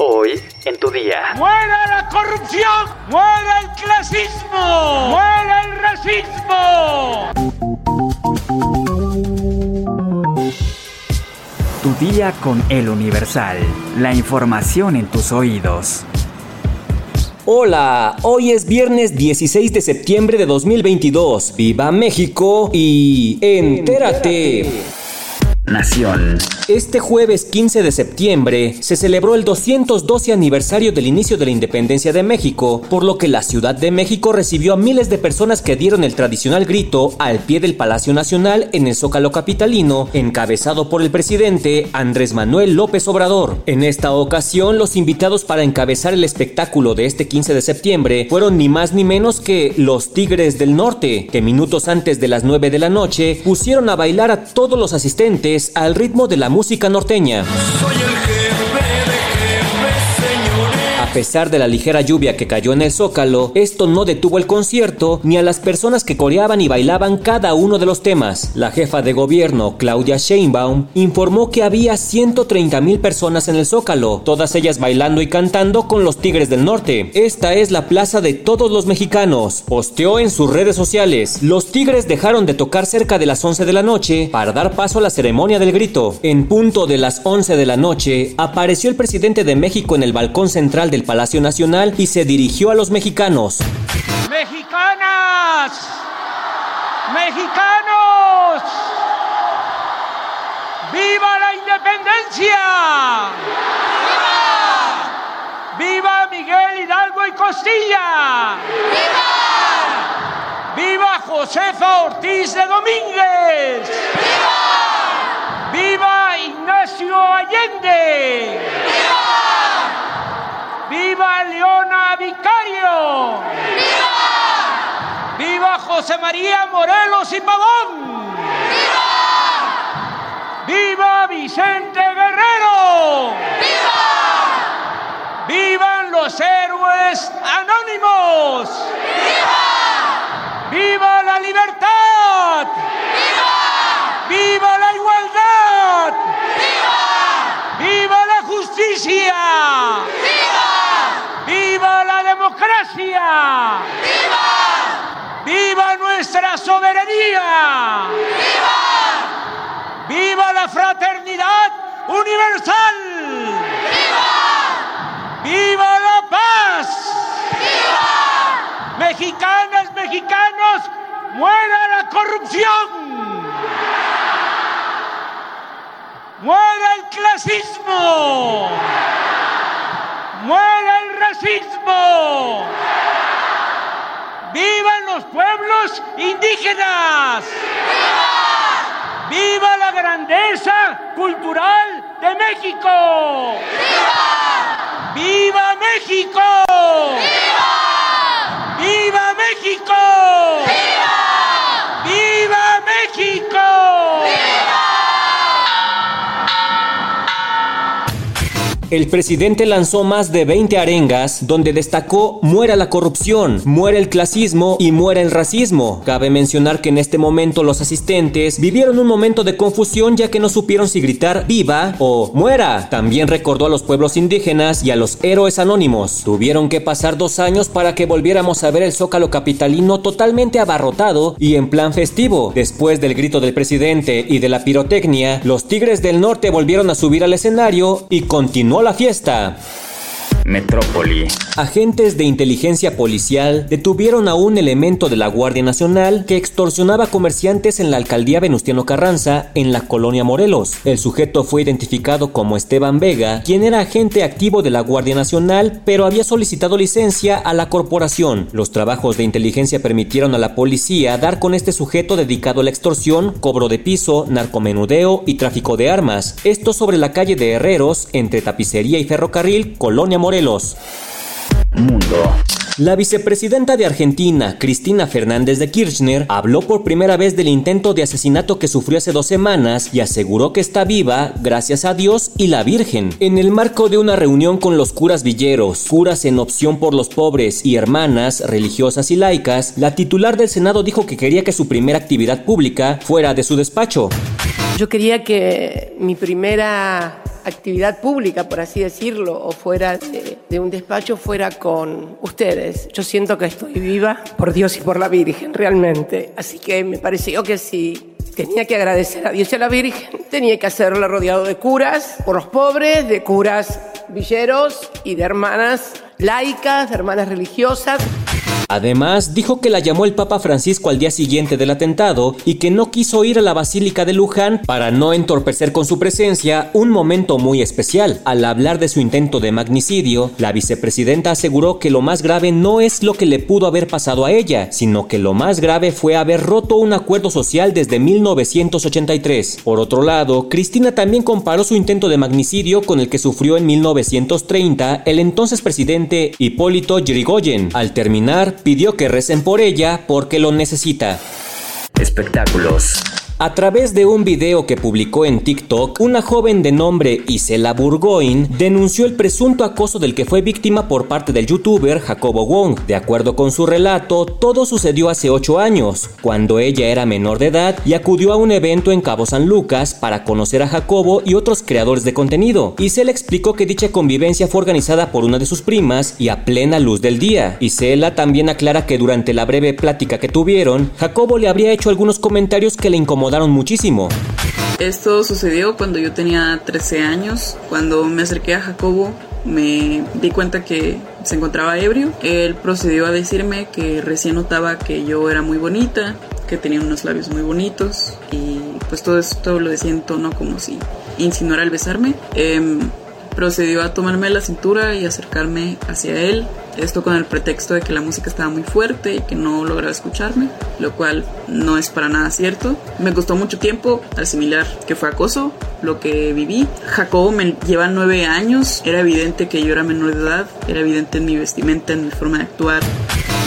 Hoy en tu día. ¡Muera la corrupción! ¡Muera el clasismo! ¡Muera el racismo! Tu día con el Universal. La información en tus oídos. Hola, hoy es viernes 16 de septiembre de 2022. ¡Viva México! Y entérate. Nación. Este jueves 15 de septiembre se celebró el 212 aniversario del inicio de la independencia de México, por lo que la Ciudad de México recibió a miles de personas que dieron el tradicional grito al pie del Palacio Nacional en el Zócalo Capitalino, encabezado por el presidente Andrés Manuel López Obrador. En esta ocasión, los invitados para encabezar el espectáculo de este 15 de septiembre fueron ni más ni menos que los Tigres del Norte, que minutos antes de las 9 de la noche pusieron a bailar a todos los asistentes al ritmo de la música norteña. Pesar de la ligera lluvia que cayó en el zócalo, esto no detuvo el concierto ni a las personas que coreaban y bailaban cada uno de los temas. La jefa de gobierno, Claudia Sheinbaum, informó que había 130 mil personas en el zócalo, todas ellas bailando y cantando con los Tigres del Norte. Esta es la plaza de todos los mexicanos. Posteó en sus redes sociales. Los Tigres dejaron de tocar cerca de las 11 de la noche para dar paso a la ceremonia del grito. En punto de las 11 de la noche, apareció el presidente de México en el balcón central del Palacio Nacional y se dirigió a los mexicanos. ¡Mexicanas! ¡Mexicanos! ¡Viva la independencia! ¡Viva! ¡Viva Miguel Hidalgo y Costilla! ¡Viva! ¡Viva Josefa Ortiz de Domínguez! ¡Viva! ¡Viva Ignacio Allende! ¡Viva! ¡Viva Leona Vicario! ¡Viva! ¡Viva José María Morelos y Pavón! ¡Viva! ¡Viva Vicente Guerrero! ¡Viva! ¡Vivan los héroes anónimos! ¡Viva! ¡Viva la libertad! ¡Viva! ¡Viva la igualdad! ¡Viva! ¡Viva la justicia! ¡Viva la ¡Viva! ¡Viva nuestra soberanía! ¡Viva! ¡Viva la fraternidad universal! ¡Viva! ¡Viva la paz! ¡Viva! Mexicanas, mexicanos, muera la corrupción. ¡Muera el clasismo! ¡Vivan los pueblos indígenas! ¡Viva! ¡Viva la grandeza cultural de México! ¡Viva! ¡Viva México! El presidente lanzó más de 20 arengas donde destacó muera la corrupción, muera el clasismo y muera el racismo. Cabe mencionar que en este momento los asistentes vivieron un momento de confusión ya que no supieron si gritar viva o muera. También recordó a los pueblos indígenas y a los héroes anónimos. Tuvieron que pasar dos años para que volviéramos a ver el zócalo capitalino totalmente abarrotado y en plan festivo. Después del grito del presidente y de la pirotecnia, los Tigres del Norte volvieron a subir al escenario y continuó la fiesta. Metrópoli. Agentes de inteligencia policial detuvieron a un elemento de la Guardia Nacional que extorsionaba comerciantes en la alcaldía Venustiano Carranza, en la colonia Morelos. El sujeto fue identificado como Esteban Vega, quien era agente activo de la Guardia Nacional, pero había solicitado licencia a la corporación. Los trabajos de inteligencia permitieron a la policía dar con este sujeto dedicado a la extorsión, cobro de piso, narcomenudeo y tráfico de armas. Esto sobre la calle de Herreros, entre Tapicería y Ferrocarril, Colonia Morelos. Mundo. La vicepresidenta de Argentina, Cristina Fernández de Kirchner, habló por primera vez del intento de asesinato que sufrió hace dos semanas y aseguró que está viva gracias a Dios y la Virgen. En el marco de una reunión con los curas villeros, curas en opción por los pobres y hermanas religiosas y laicas, la titular del Senado dijo que quería que su primera actividad pública fuera de su despacho. Yo quería que mi primera actividad pública, por así decirlo, o fuera de, un despacho, fuera con ustedes. Yo siento que estoy viva por Dios y por la Virgen, realmente. Así que me pareció que si tenía que agradecer a Dios y a la Virgen, tenía que hacerlo rodeado de curas, por los pobres, de curas villeros y de hermanas laicas, de hermanas religiosas. Además, dijo que la llamó el Papa Francisco al día siguiente del atentado y que no quiso ir a la Basílica de Luján para no entorpecer con su presencia un momento muy especial. Al hablar de su intento de magnicidio, la vicepresidenta aseguró que lo más grave no es lo que le pudo haber pasado a ella, sino que lo más grave fue haber roto un acuerdo social desde 1983. Por otro lado, Cristina también comparó su intento de magnicidio con el que sufrió en 1930 el entonces presidente Hipólito Yrigoyen. Al terminar, pidió que recen por ella porque lo necesita. Espectáculos. A través de un video que publicó en TikTok, una joven de nombre Isela Burgoyne denunció el presunto acoso del que fue víctima por parte del youtuber Jacobo Wong. De acuerdo con su relato, todo sucedió hace 8 años, cuando ella era menor de edad y acudió a un evento en Cabo San Lucas para conocer a Jacobo y otros creadores de contenido. Isela explicó que dicha convivencia fue organizada por una de sus primas y a plena luz del día. Isela también aclara que durante la breve plática que tuvieron, Jacobo le habría hecho algunos comentarios que le incomodaron muchísimo. Esto sucedió cuando yo tenía 13 años, cuando me acerqué a Jacobo me di cuenta que se encontraba ebrio. Él procedió a decirme que recién notaba que yo era muy bonita, que tenía unos labios muy bonitos y pues todo esto lo decía en tono como si insinuara al besarme. Em, procedió a tomarme la cintura y acercarme hacia él esto con el pretexto de que la música estaba muy fuerte y que no lograba escucharme, lo cual no es para nada cierto. Me costó mucho tiempo asimilar que fue acoso, lo que viví. Jacobo me lleva nueve años, era evidente que yo era menor de edad, era evidente en mi vestimenta, en mi forma de actuar.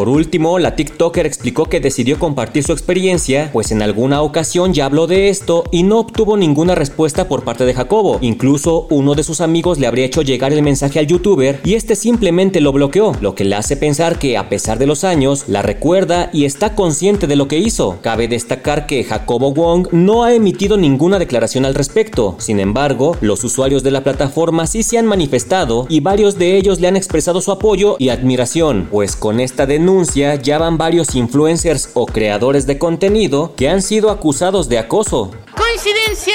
Por último, la TikToker explicó que decidió compartir su experiencia, pues en alguna ocasión ya habló de esto y no obtuvo ninguna respuesta por parte de Jacobo. Incluso uno de sus amigos le habría hecho llegar el mensaje al youtuber y este simplemente lo bloqueó, lo que le hace pensar que a pesar de los años, la recuerda y está consciente de lo que hizo. Cabe destacar que Jacobo Wong no ha emitido ninguna declaración al respecto. Sin embargo, los usuarios de la plataforma sí se han manifestado y varios de ellos le han expresado su apoyo y admiración, pues con esta denuncia ya van varios influencers o creadores de contenido que han sido acusados de acoso. ¿Coincidencia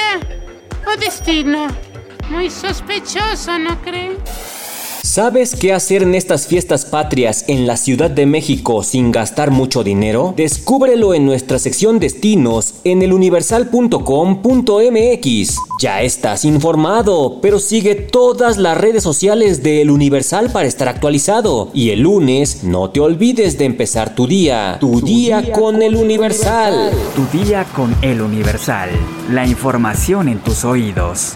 o destino? Muy sospechoso, ¿no creen? ¿Sabes qué hacer en estas fiestas patrias en la Ciudad de México sin gastar mucho dinero? Descúbrelo en nuestra sección destinos en eluniversal.com.mx. Ya estás informado, pero sigue todas las redes sociales de El Universal para estar actualizado. Y el lunes no te olvides de empezar tu día. Tu, día, con, El Universal. Tu día con El Universal. La información en tus oídos.